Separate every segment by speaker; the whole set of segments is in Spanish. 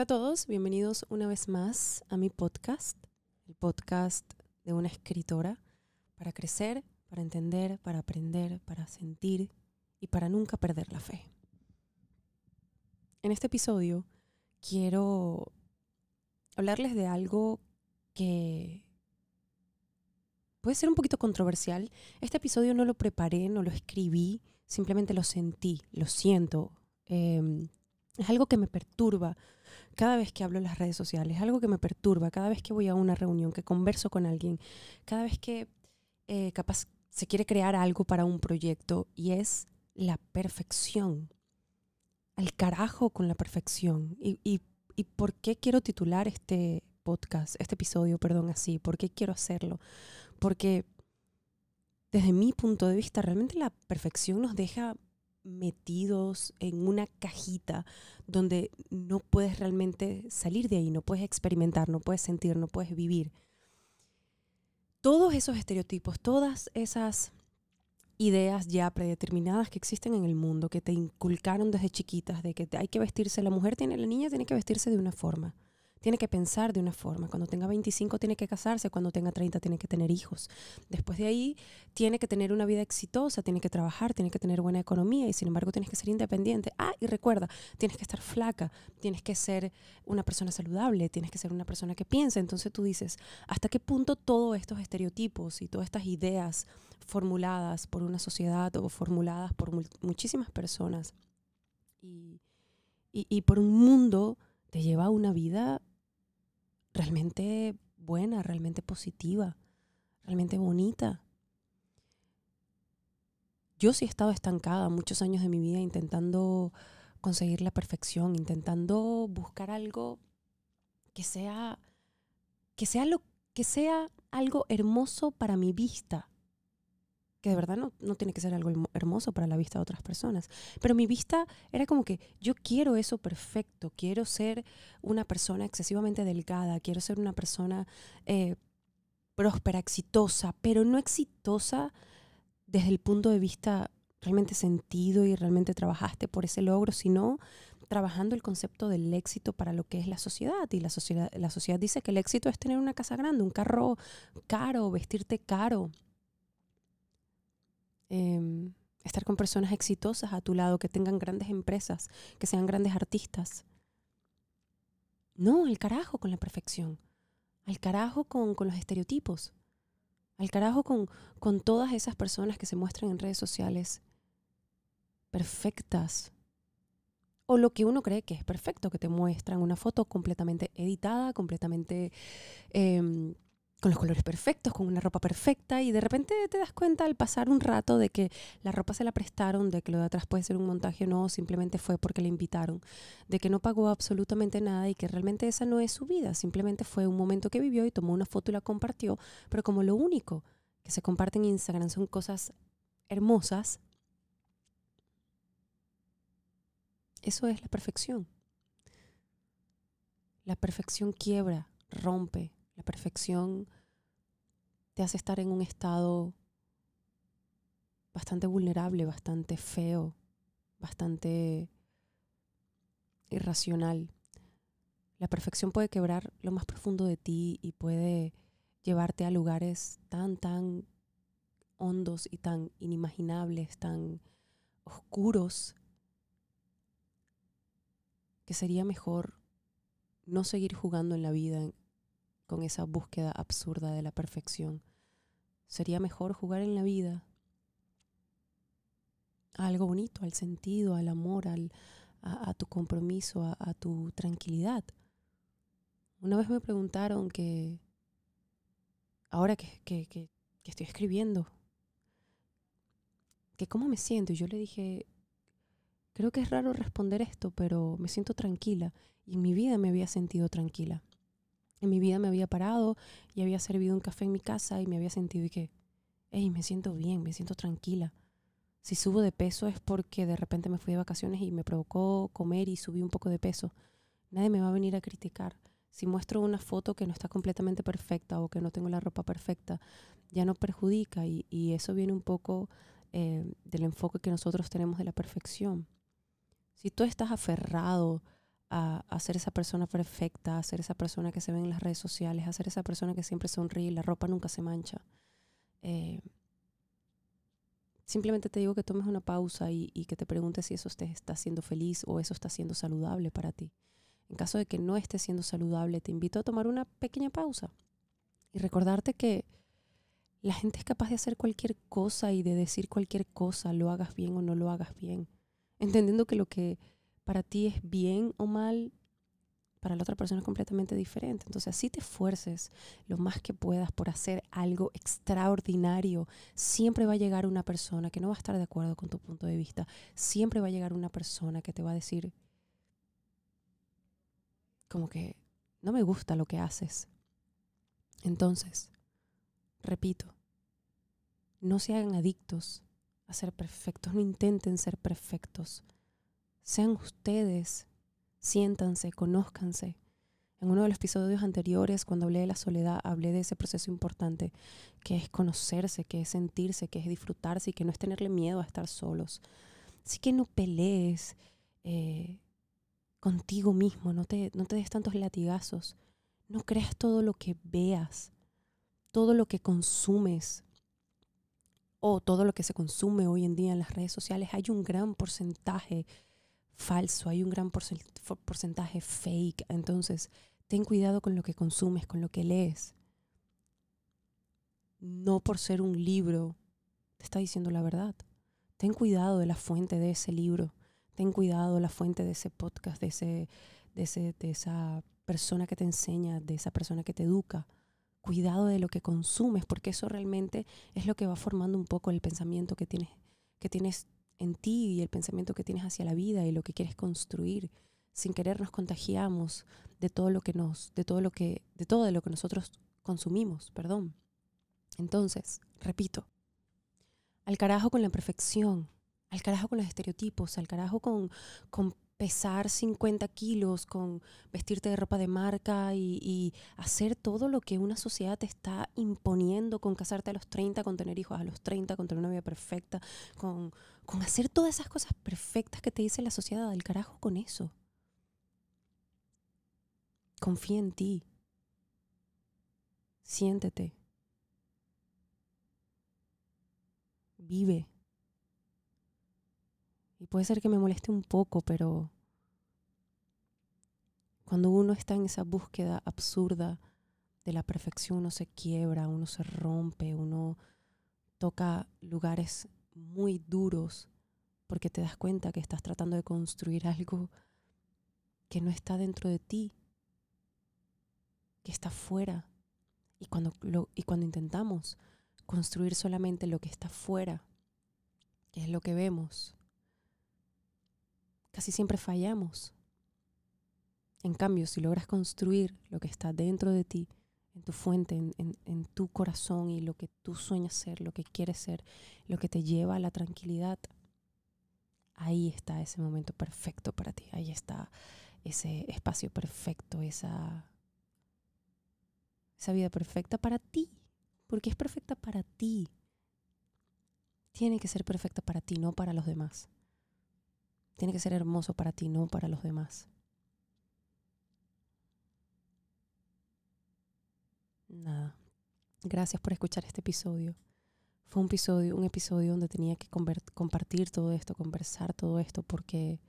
Speaker 1: Hola a todos, bienvenidos una vez más a mi podcast, el podcast de una escritora para crecer, para entender, para aprender, para sentir y para nunca perder la fe. En este episodio quiero hablarles de algo que puede ser un poquito controversial. Este episodio no lo preparé, no lo escribí, simplemente lo sentí, lo siento. Em, es algo que me perturba cada vez que hablo en las redes sociales, es algo que me perturba cada vez que voy a una reunión, que converso con alguien, cada vez que eh, capaz se quiere crear algo para un proyecto y es la perfección. Al carajo con la perfección. Y, y, y por qué quiero titular este podcast, este episodio, perdón, así? ¿Por qué quiero hacerlo? Porque desde mi punto de vista, realmente la perfección nos deja metidos en una cajita donde no puedes realmente salir de ahí, no puedes experimentar, no puedes sentir, no puedes vivir. Todos esos estereotipos, todas esas ideas ya predeterminadas que existen en el mundo, que te inculcaron desde chiquitas, de que hay que vestirse, la mujer tiene, la niña tiene que vestirse de una forma tiene que pensar de una forma. Cuando tenga 25 tiene que casarse, cuando tenga 30 tiene que tener hijos. Después de ahí tiene que tener una vida exitosa, tiene que trabajar, tiene que tener buena economía y sin embargo tienes que ser independiente. Ah, y recuerda, tienes que estar flaca, tienes que ser una persona saludable, tienes que ser una persona que piensa. Entonces tú dices, ¿hasta qué punto todos estos estereotipos y todas estas ideas formuladas por una sociedad o formuladas por muchísimas personas y, y, por un mundo te lleva a una vida realmente buena, realmente positiva, realmente bonita. Yo sí he estado estancada muchos años de mi vida intentando conseguir la perfección, intentando buscar algo que sea que sea lo que sea algo hermoso para mi vista, que de verdad no, no, tiene que ser algo hermoso para la vista de otras personas. Pero mi vista era como que yo quiero eso perfecto, quiero ser una persona excesivamente delgada, quiero ser una persona eh, próspera, exitosa, pero no exitosa desde el punto de vista realmente sentido y realmente trabajaste por ese logro, sino trabajando el concepto del éxito para lo que es la sociedad. Y la sociedad, la sociedad dice que el éxito es tener una casa grande, un carro caro, vestirte caro, Em, estar con personas exitosas a tu lado, que tengan grandes empresas, que sean grandes artistas. No, al carajo con la perfección, al carajo con, con los estereotipos, al carajo con, con todas esas personas que se muestran en redes sociales perfectas, o lo que uno cree que es perfecto, que te muestran una foto completamente editada, completamente eh, con los colores perfectos, con una ropa perfecta y de repente te das cuenta al pasar un rato de que la ropa se la prestaron, de que lo de atrás puede ser un montaje o no, simplemente fue porque le invitaron, de que no pagó absolutamente nada y que realmente esa no es su vida, simplemente fue un momento que vivió y tomó una foto y la compartió, pero como lo único que se comparte en Instagram son cosas hermosas, eso es la perfección. La perfección quiebra, rompe, la perfección te hace estar en un estado bastante vulnerable, bastante feo, bastante irracional. La perfección puede quebrar lo más profundo de ti y puede llevarte a lugares tan, tan hondos y tan inimaginables, tan oscuros, que sería mejor no seguir jugando en la vida con esa búsqueda absurda de la perfección. Sería mejor jugar en la vida a algo bonito, al sentido, al amor, al, a, tu compromiso, a, tu tranquilidad. Una vez me preguntaron que, ahora que, que, que, estoy escribiendo, que cómo me siento. Y yo le dije, creo que es raro responder esto, pero me siento tranquila. Y en mi vida me había sentido tranquila en mi vida me había parado y había servido un café en mi casa y me había sentido y que, hey, me siento bien, me siento tranquila. Si subo de peso es porque de repente me fui de vacaciones y me provocó comer y subí un poco de peso. Nadie me va a venir a criticar. Si muestro una foto que no está completamente perfecta o que no tengo la ropa perfecta, ya no perjudica y, eso viene un poco eh, del enfoque que nosotros tenemos de la perfección. Si tú estás aferrado a, a, ser esa persona perfecta, a ser esa persona que se ve en las redes sociales, a ser esa persona que siempre sonríe la ropa nunca se mancha. Eh, simplemente te digo que tomes una pausa y, que te preguntes si eso te está haciendo feliz o eso está siendo saludable para ti. En caso de que no esté siendo saludable, te invito a tomar una pequeña pausa y recordarte que la gente es capaz de hacer cualquier cosa y de decir cualquier cosa, lo hagas bien o no lo hagas bien. Entendiendo que lo que para ti es bien o mal, para la otra persona es completamente diferente. Entonces, así te esfuerces lo más que puedas por hacer algo extraordinario. Siempre va a llegar una persona que no va a estar de acuerdo con tu punto de vista. Siempre va a llegar una persona que te va a decir, como que, no me gusta lo que haces. Entonces, repito, no se hagan adictos a ser perfectos, no intenten ser perfectos. Sean ustedes, siéntanse, conózcanse. En uno de los episodios anteriores, cuando hablé de la soledad, hablé de ese proceso importante, que es conocerse, que es sentirse, que es disfrutarse y que no es tenerle miedo a estar solos. Así que no pelees eh, contigo mismo, no te, no te des tantos latigazos, no creas todo lo que veas, todo lo que consumes o todo lo que se consume hoy en día en las redes sociales. Hay un gran porcentaje falso, hay un gran porcentaje fake. Entonces, ten cuidado con lo que consumes, con lo que lees. No por ser un libro te está diciendo la verdad. Ten cuidado de la fuente de ese libro. Ten cuidado de la fuente de ese podcast, de, ese, de, ese, de esa persona que te enseña, de esa persona que te educa. Cuidado de lo que consumes, porque eso realmente es lo que va formando un poco el pensamiento que tienes, que tienes en ti y el pensamiento que tienes hacia la vida y lo que quieres construir. Sin querer nos contagiamos de todo lo que nos, de todo lo que, de todo lo que nosotros consumimos, perdón. Entonces, repito, al carajo con la perfección, al carajo con los estereotipos, al carajo con, con pesar 50 kilos, con vestirte de ropa de marca y, hacer todo lo que una sociedad te está imponiendo, con casarte a los 30, con tener hijos a los 30, con tener una vida perfecta, con, con hacer todas esas cosas perfectas que te dice la sociedad, del carajo con eso. Confía en ti. Siéntete. Vive. Y puede ser que me moleste un poco, pero cuando uno está en esa búsqueda absurda de la perfección, uno se quiebra, uno se rompe, uno toca lugares muy duros porque te das cuenta que estás tratando de construir algo que no está dentro de ti, que está fuera. Y cuando, y cuando intentamos construir solamente lo que está fuera, que es lo que vemos, casi siempre fallamos. En cambio, si logras construir lo que está dentro de ti, en tu fuente, en, tu corazón y lo que tú sueñas ser, lo que quieres ser, lo que te lleva a la tranquilidad, ahí está ese momento perfecto para ti, ahí está ese espacio perfecto, esa, esa vida perfecta para ti, porque es perfecta para ti. Tiene que ser perfecta para ti, no para los demás. Tiene que ser hermoso para ti, no para los demás. Nada. Gracias por escuchar este episodio. Fue un episodio, un episodio donde tenía que compartir todo esto, conversar todo esto, porque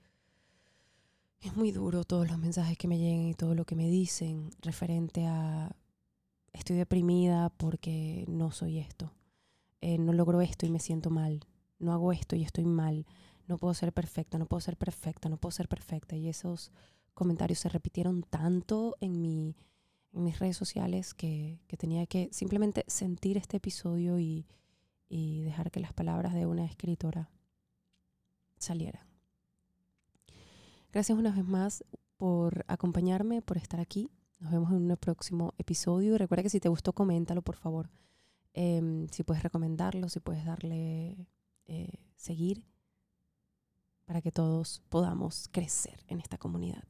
Speaker 1: es muy duro todos los mensajes que me llegan y todo lo que me dicen referente a estoy deprimida porque no soy esto, eh, no logro esto y me siento mal, no hago esto y estoy mal, no puedo ser perfecta, no puedo ser perfecta, no puedo ser perfecta. Y esos comentarios se repitieron tanto en, mi, en mis redes sociales que, tenía que simplemente sentir este episodio y, dejar que las palabras de una escritora salieran. Gracias una vez más por acompañarme, por estar aquí. Nos vemos en un próximo episodio. Y recuerda que si te gustó, coméntalo, por favor. Eh, si puedes recomendarlo, si puedes darle eh, seguir para que todos podamos crecer en esta comunidad.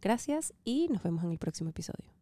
Speaker 1: Gracias y nos vemos en el próximo episodio.